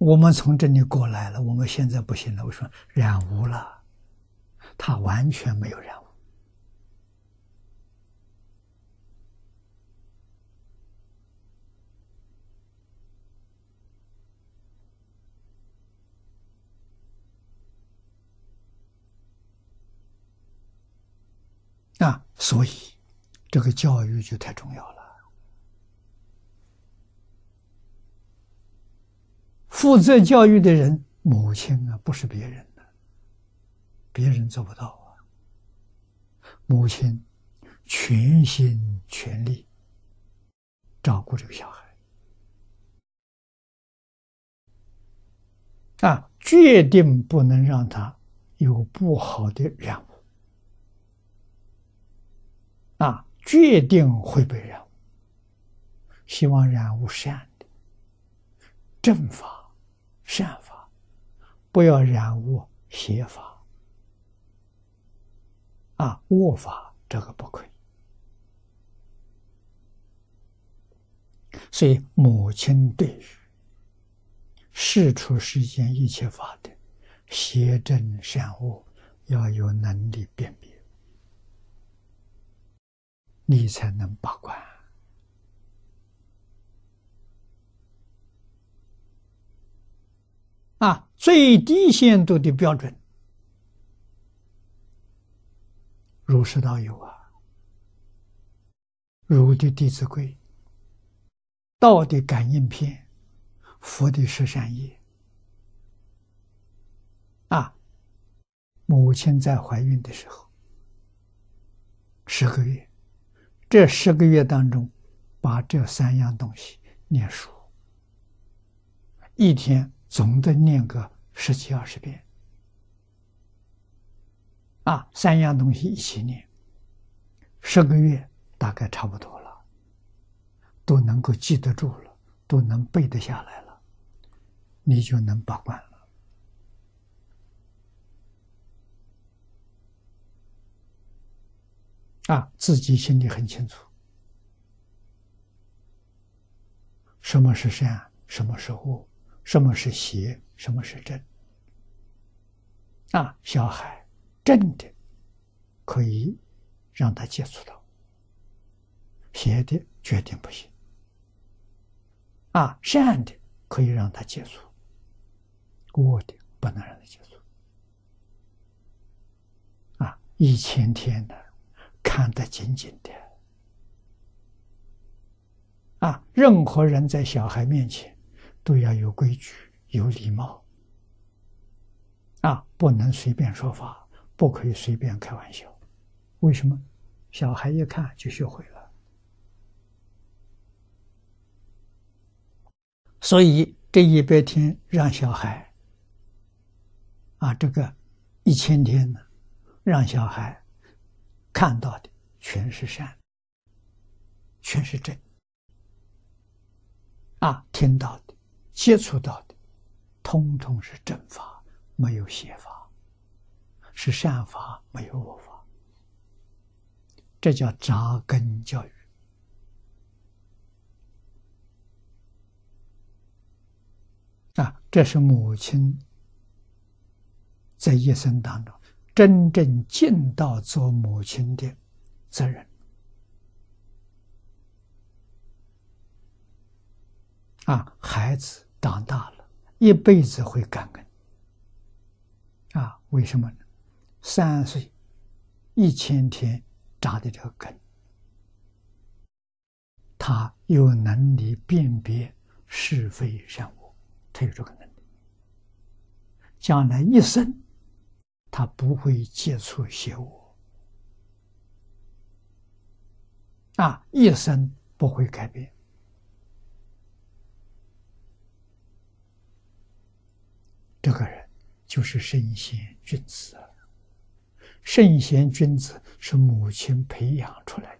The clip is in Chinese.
我们从这里过来了，我们现在不行了。我说染污了，他完全没有染污啊，所以这个教育就太重要了。负责教育的人，母亲啊，不是别人的，别人做不到啊。母亲全心全力照顾这个小孩，啊，决定不能让他有不好的染污，啊，决定会被染污，希望染污善的正法。善法，不要染污邪法啊！恶法这个不可以。所以，母亲对于世出世间一切法的邪正善恶，要有能力辨别，你才能把关。啊，最低限度的标准，儒释道有啊，儒的《弟子规》，道的《感应篇》，佛的十善业。啊，母亲在怀孕的时候，十个月，这十个月当中，把这三样东西念熟，一天。总得念个十几二十遍，啊，三样东西一起念，十个月大概差不多了，都能够记得住了，都能背得下来了，你就能把关了，啊，自己心里很清楚，什么是善，什么是恶。什么是邪？什么是正？啊，小孩正的可以让他接触到，邪的决定不行。啊，善的可以让他接触，恶的不能让他接触。啊，一千天的看得紧紧的。啊，任何人在小孩面前。都要有规矩、有礼貌，啊，不能随便说话，不可以随便开玩笑。为什么？小孩一看就学会了。所以这一百天让小孩，啊，这个一千天呢，让小孩看到的全是善，全是正，啊，听到的。接触到的，通通是正法，没有邪法，是善法，没有恶法。这叫扎根教育啊！这是母亲在一生当中真正尽到做母亲的责任。啊，孩子。长大了，一辈子会感恩。啊，为什么呢？三岁，一千天扎的这个根，他有能力辨别是非善恶，他有这个能力。将来一生，他不会接触邪恶，啊，一生不会改变。这个人就是圣贤君子，圣贤君子是母亲培养出来的。